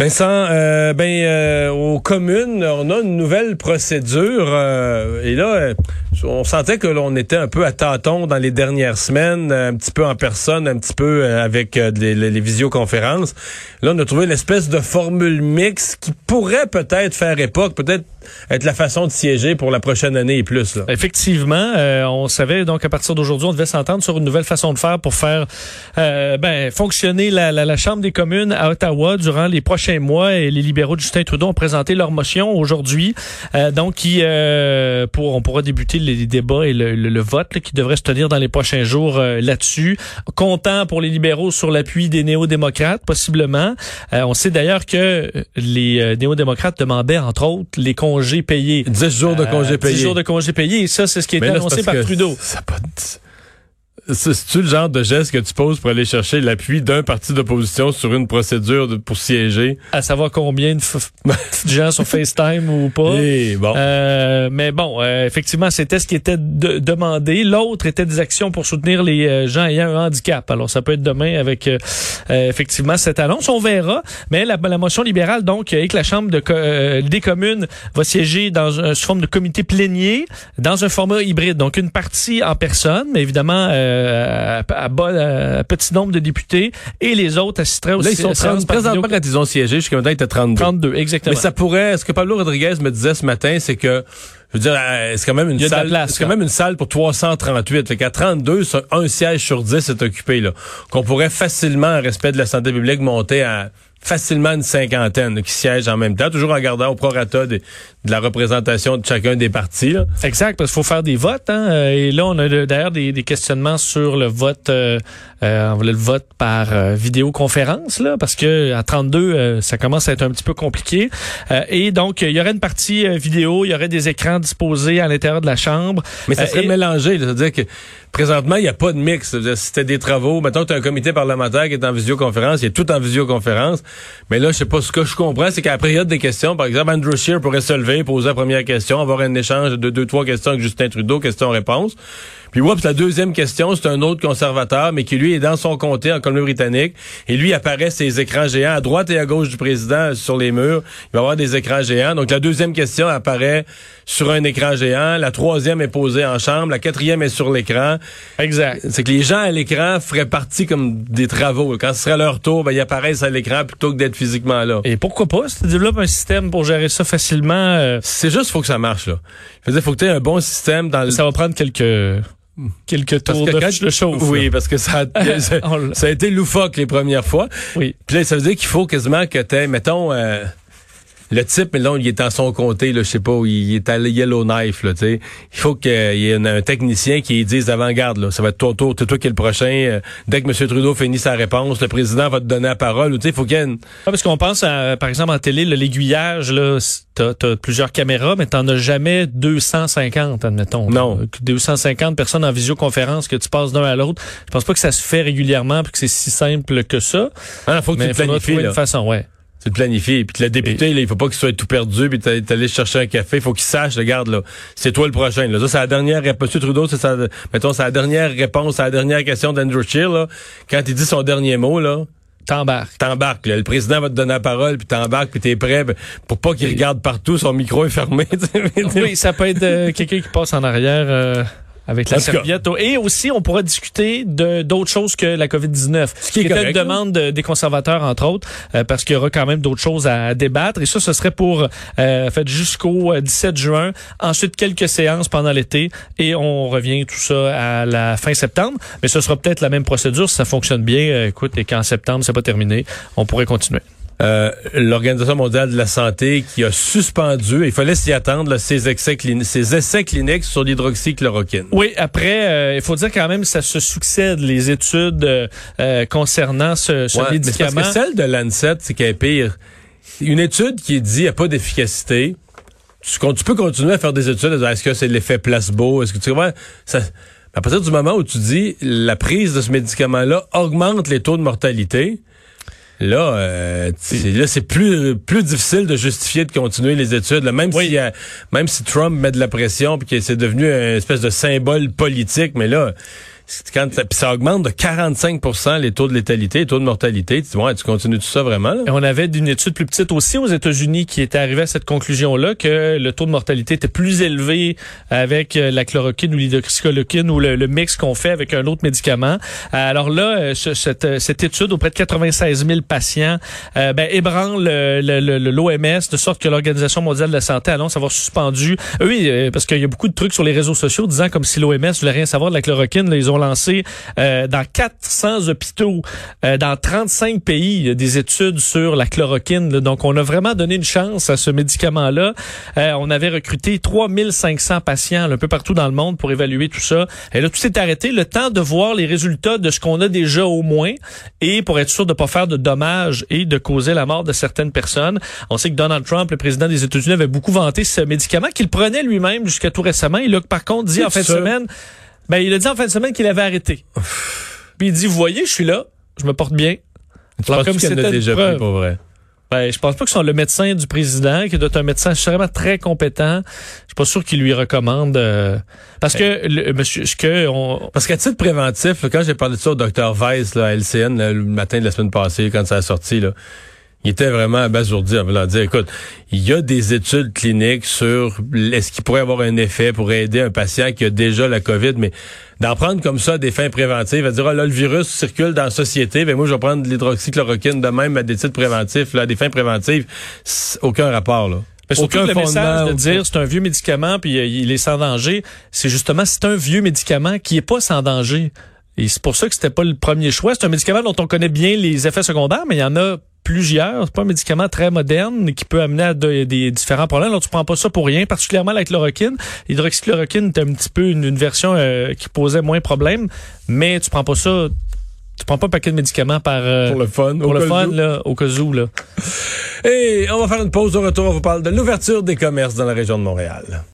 Vincent, euh, ben euh, aux communes, on a une nouvelle procédure euh, et là, euh, on sentait que l'on était un peu à tâtons dans les dernières semaines, un petit peu en personne, un petit peu avec les, les, visioconférences. Là, on a trouvé l'espèce de formule mixte qui pourrait peut-être faire époque, peut-être être la façon de siéger pour la prochaine année et plus. Là. Effectivement, on savait donc à partir d'aujourd'hui, on devait s'entendre sur une nouvelle façon de faire pour faire ben, fonctionner la, Chambre des communes à Ottawa durant les prochains mois et les libéraux de Justin Trudeau ont présenté leur motion aujourd'hui. Euh, donc, qui, euh, pour, on pourra débuter les débats et le, vote qui devrait se tenir dans les prochains jours euh, là-dessus. Content pour les libéraux sur l'appui des néo-démocrates, possiblement. on sait d'ailleurs que les néo-démocrates demandaient, entre autres, les congés payés. 10 jours de congés payés. 10 jours de congés payés. Et ça, c'est ce qui a été annoncé par Trudeau. Ça pas c'est-tu le genre de geste que tu poses pour aller chercher l'appui d'un parti d'opposition sur une procédure pour siéger? À savoir combien de, gens sur FaceTime ou pas. Et eh, bon. Euh, mais bon, euh, effectivement, c'était ce qui était demandé. L'autre était des actions pour soutenir les euh, gens ayant un handicap. Alors, ça peut être demain avec effectivement cette annonce. On verra. Mais la, motion libérale, donc, et que la Chambre de, des communes va siéger dans une forme de comité plénier dans un format hybride. Donc, une partie en personne, mais évidemment euh, à, à, petit nombre de députés et les autres assisteraient aussi. Là, ils sont 30, présentement, quand ils ont siégé, jusqu'à maintenant, ils étaient 32. 32, exactement. Mais ça pourrait, ce que Pablo Rodriguez me disait ce matin, c'est que je veux dire, euh, c'est quand même une salle, c'est quand même une salle pour 338. Fait qu'à 32, un siège sur 10 est occupé, là. Qu'on pourrait facilement, en respect de la santé publique, monter à facilement une cinquantaine qui siègent en même temps, toujours en gardant au prorata de, de la représentation de chacun des partis. Là. Exact, parce qu'il faut faire des votes. Hein? Euh, et là, on a d'ailleurs des, des, questionnements sur le vote, euh, euh, on voulait le vote par euh, vidéoconférence, là, parce que à 32, ça commence à être un petit peu compliqué. et donc, il y aurait une partie vidéo, il y aurait des écrans disposés à l'intérieur de la chambre. Mais ça serait mélangé, c'est-à-dire que présentement, il n'y a pas de mix. C'était des travaux, mettons, tu as un comité parlementaire qui est en visioconférence, il est tout en visioconférence. Mais là, je sais pas, ce que je comprends, c'est qu'à la période des questions, par exemple, Andrew Scheer pourrait se lever, poser la première question, avoir un échange de deux, trois questions avec Justin Trudeau, question-réponse. Puis oups, la deuxième question, c'est un autre conservateur, mais qui lui est dans son comté en Colombie-Britannique. Et lui apparaît ses écrans géants à droite et à gauche du président sur les murs. Il va avoir des écrans géants. Donc la deuxième question apparaît sur un écran géant. La troisième est posée en chambre. La quatrième est sur l'écran. Exact. C'est que les gens à l'écran feraient partie comme des travaux. Quand ce serait leur tour, ben, ils apparaissent à l'écran plutôt que d'être physiquement là. Et pourquoi pas? Si tu développes un système pour gérer ça facilement... Euh, c'est juste, faut que ça marche, là. Je veux faut que tu aies un bon système dans le... Ça va prendre quelques quelques tours de, chauffe. Oui, parce que ça a, ça, a été loufoque les premières fois. Oui. Puis là, ça veut dire qu'il faut quasiment que tu mettons, euh, le type, mais là, il est en son comté, là, je sais pas, il est à Yellowknife, là, tu sais. Il faut qu'il y ait un, technicien qui dise avant-garde, là, ça va être ton tour, c'est toi qui es le prochain. Euh, dès que M. Trudeau finit sa réponse, le président va te donner la parole, tu sais, il faut qu'il y ait une... Ah, parce qu'on pense, à, par exemple, en télé, l'aiguillage, là, t'as as plusieurs caméras, mais t'en as jamais 250, admettons. Non. 250 personnes en visioconférence que tu passes d'un à l'autre. Je pense pas que ça se fait régulièrement puis que c'est si simple que ça. Ah, faut que tu planifies, une façon, ouais. Tu le planifies. Puis le député, là, il faut pas qu'il soit tout perdu, puis t'es allé chercher un café. Il faut qu'il sache, regarde, là, c'est toi le prochain. Là. Ça, c'est la dernière réponse. Trudeau, c'est sa, mettons, c'est la dernière réponse à la dernière question d'Andrew Scheer, là. Quand il dit son dernier mot, là. T'embarques. T'embarques. Le président va te donner la parole, puis t'embarques, puis t'es prêt pour pas qu'il regarde partout, son micro est fermé. oui, ça peut être euh, quelqu'un qui passe en arrière. Euh, avec la serviette. Et aussi, on pourra discuter de d'autres choses que la COVID-19. Ce qui est, une demande des conservateurs, entre autres, euh, parce qu'il y aura quand même d'autres choses à, débattre. Et ça, ce serait pour euh, fait jusqu'au 17 euh, juin. Ensuite, quelques séances pendant l'été. Et on revient tout ça à la fin septembre. Mais ce sera peut-être la même procédure si ça fonctionne bien. Euh, écoute, et qu'en septembre, c'est pas terminé, on pourrait continuer. Euh, l'Organisation mondiale de la santé qui a suspendu, il fallait s'y attendre, ses, essais ses essais cliniques sur l'hydroxychloroquine. Oui, après, euh, il faut dire quand même ça se succède, les études euh, concernant ce, ce médicament. parce que celle de Lancet, c'est qu'elle est pire. Une étude qui dit qu'il n'y a pas d'efficacité, tu, tu, peux continuer à faire des études. Est-ce que c'est l'effet placebo? Est-ce que tu vois, ça, à partir du moment où tu dis la prise de ce médicament-là augmente les taux de mortalité, Là, euh, là c'est plus plus difficile de justifier de continuer les études. Même si même si Trump met de la pression puis que c'est devenu une espèce de symbole politique, mais là, ça, augmente de 45 les taux de létalité, les taux de mortalité. Tu ouais, tu continues tout ça vraiment? On avait une étude plus petite aussi aux États-Unis qui était arrivée à cette conclusion-là que le taux de mortalité était plus élevé avec euh, la chloroquine ou l'hydroxychloroquine ou le, mix qu'on fait avec un autre médicament. Alors là, euh, cette, euh, cette, étude auprès de 96 000 patients ben, ébranle l'OMS de sorte que l'Organisation mondiale de la santé annonce avoir suspendu. Oui, parce qu'il y a beaucoup de trucs sur les réseaux sociaux disant comme si l'OMS voulait rien savoir de la chloroquine. Ils ont lancé dans 400 hôpitaux, dans 35 pays, des études sur la chloroquine. Donc, on a vraiment donné une chance à ce médicament-là. on avait recruté 3500 patients un peu partout dans le monde pour évaluer tout ça. Et là, tout s'est arrêté. Le temps de voir les résultats de ce qu'on a déjà au moins et pour être sûr de ne pas faire de dommages et de causer la mort de certaines personnes. On sait que Donald Trump, le président des États-Unis, avait beaucoup vanté ce médicament qu'il prenait lui-même jusqu'à tout récemment. Il a par contre dit en fin de semaine, ben, il a dit en fin de semaine qu'il avait arrêté. Puis il dit, vous voyez, je suis là, je me porte bien. Tu Alors, comme c'était déjà pris pour vrai? Ben, je pense pas que c'est le médecin du président, qui doit être un médecin vraiment très compétent. Je suis pas sûr qu'il lui recommande euh, parce que le, monsieur ce que on... parce qu'à titre préventif, quand j'ai parlé de ça au docteur Weiss là, à LCN le matin de la semaine passée quand ça a sorti là, il était vraiment abasourdi en voulant dire, écoute, il y a des études cliniques sur est-ce qu'il pourrait avoir un effet pour aider un patient qui a déjà la COVID, mais d'en prendre comme ça des fins préventives, à dire, oh là, le virus circule dans la société, ben moi, je vais prendre de l'hydroxychloroquine de même à des titres préventifs, là, des fins préventives, aucun rapport, là. aucun le message de dire c'est un vieux médicament puis euh, il est sans danger, c'est justement c'est un vieux médicament qui est pas sans danger. Et c'est pour ça que c'était pas le premier choix. C'est un médicament dont on connaît bien les effets secondaires, mais il y en a plusieurs. C'est pas un médicament très moderne qui peut amener à des différents problèmes. Alors, tu prends pas ça pour rien, particulièrement la chloroquine. L'hydroxychloroquine est un petit peu une, version euh, qui posait moins de problèmes, mais tu prends pas ça tu prends pas un paquet de médicaments par euh, pour le fun pour le fun là au cas où là. Et on va faire une pause au retour on vous parle de l'ouverture des commerces dans la région de Montréal.